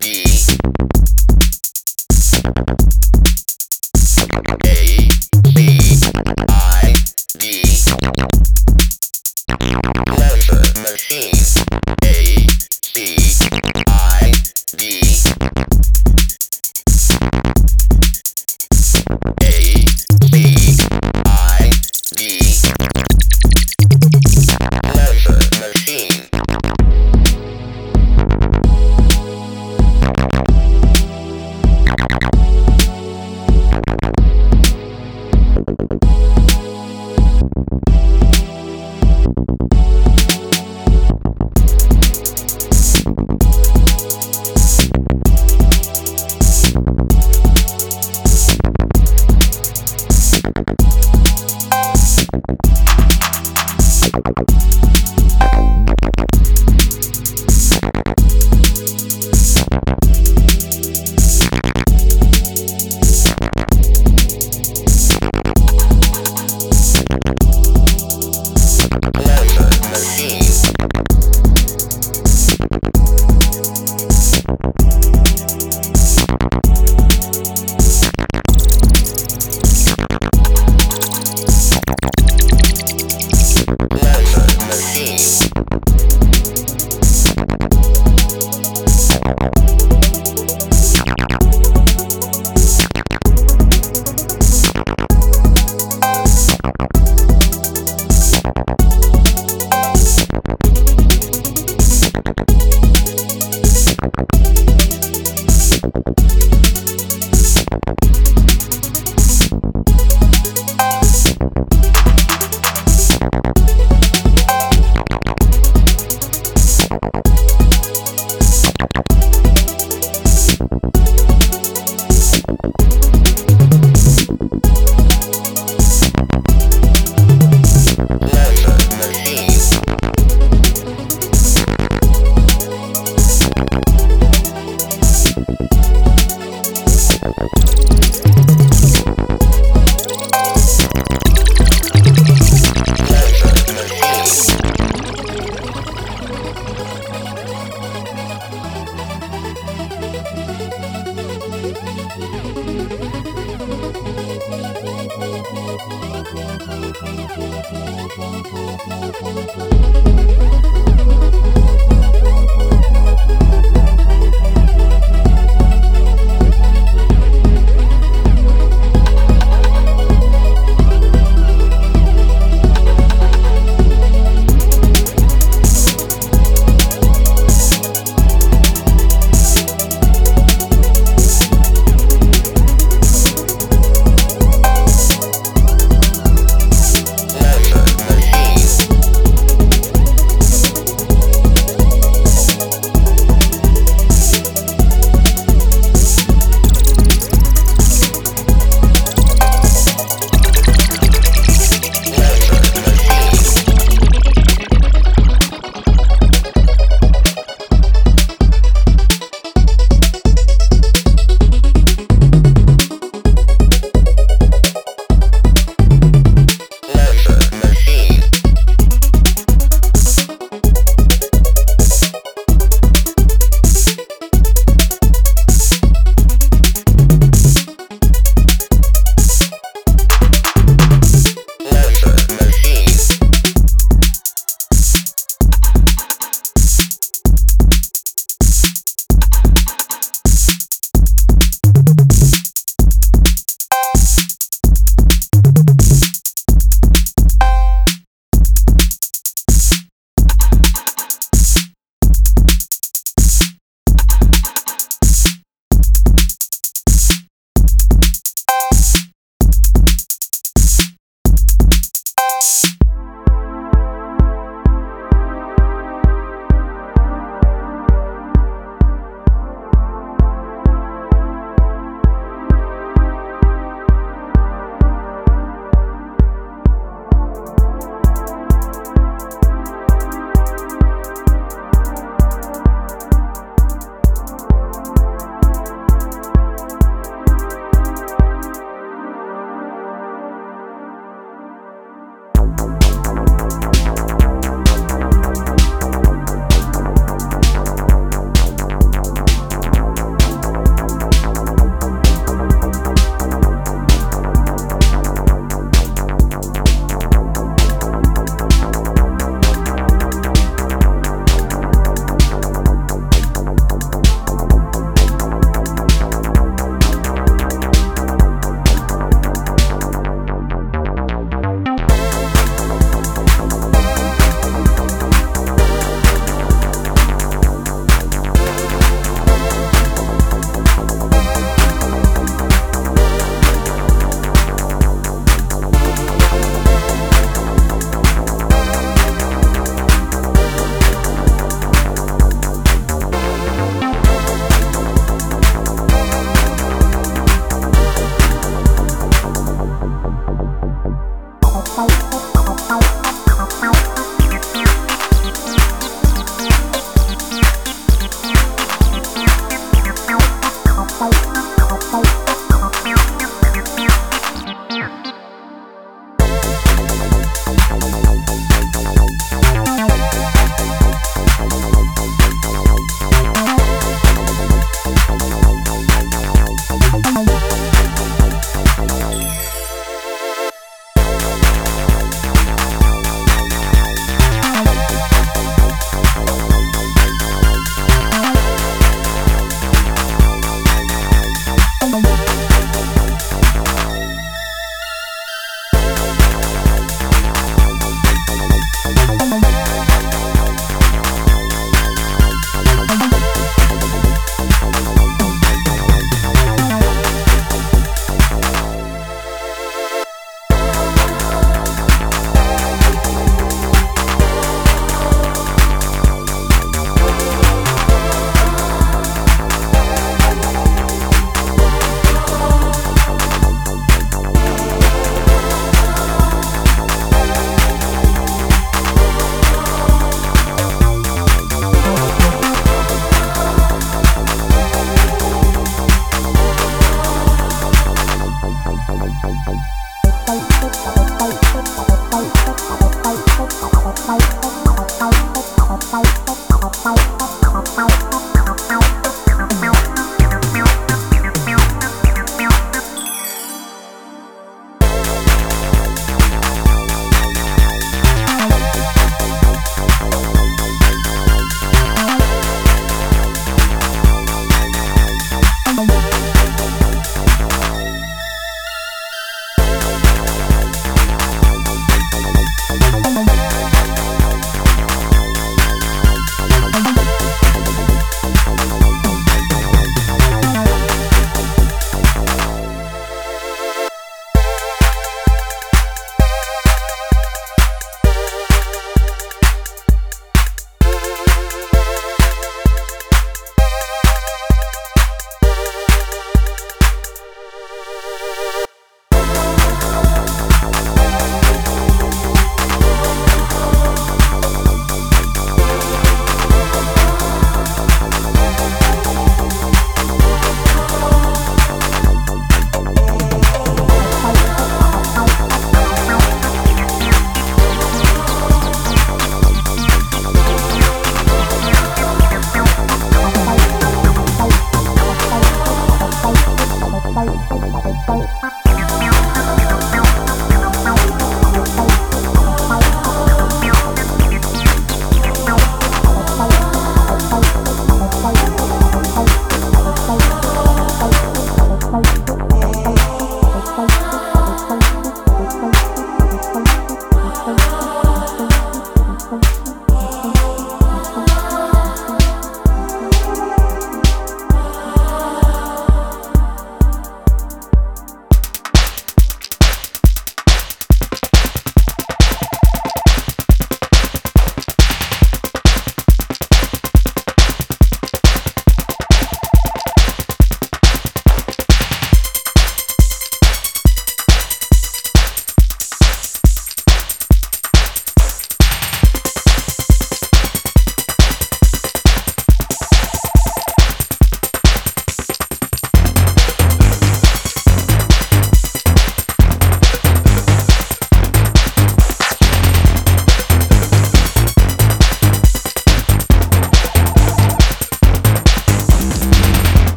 D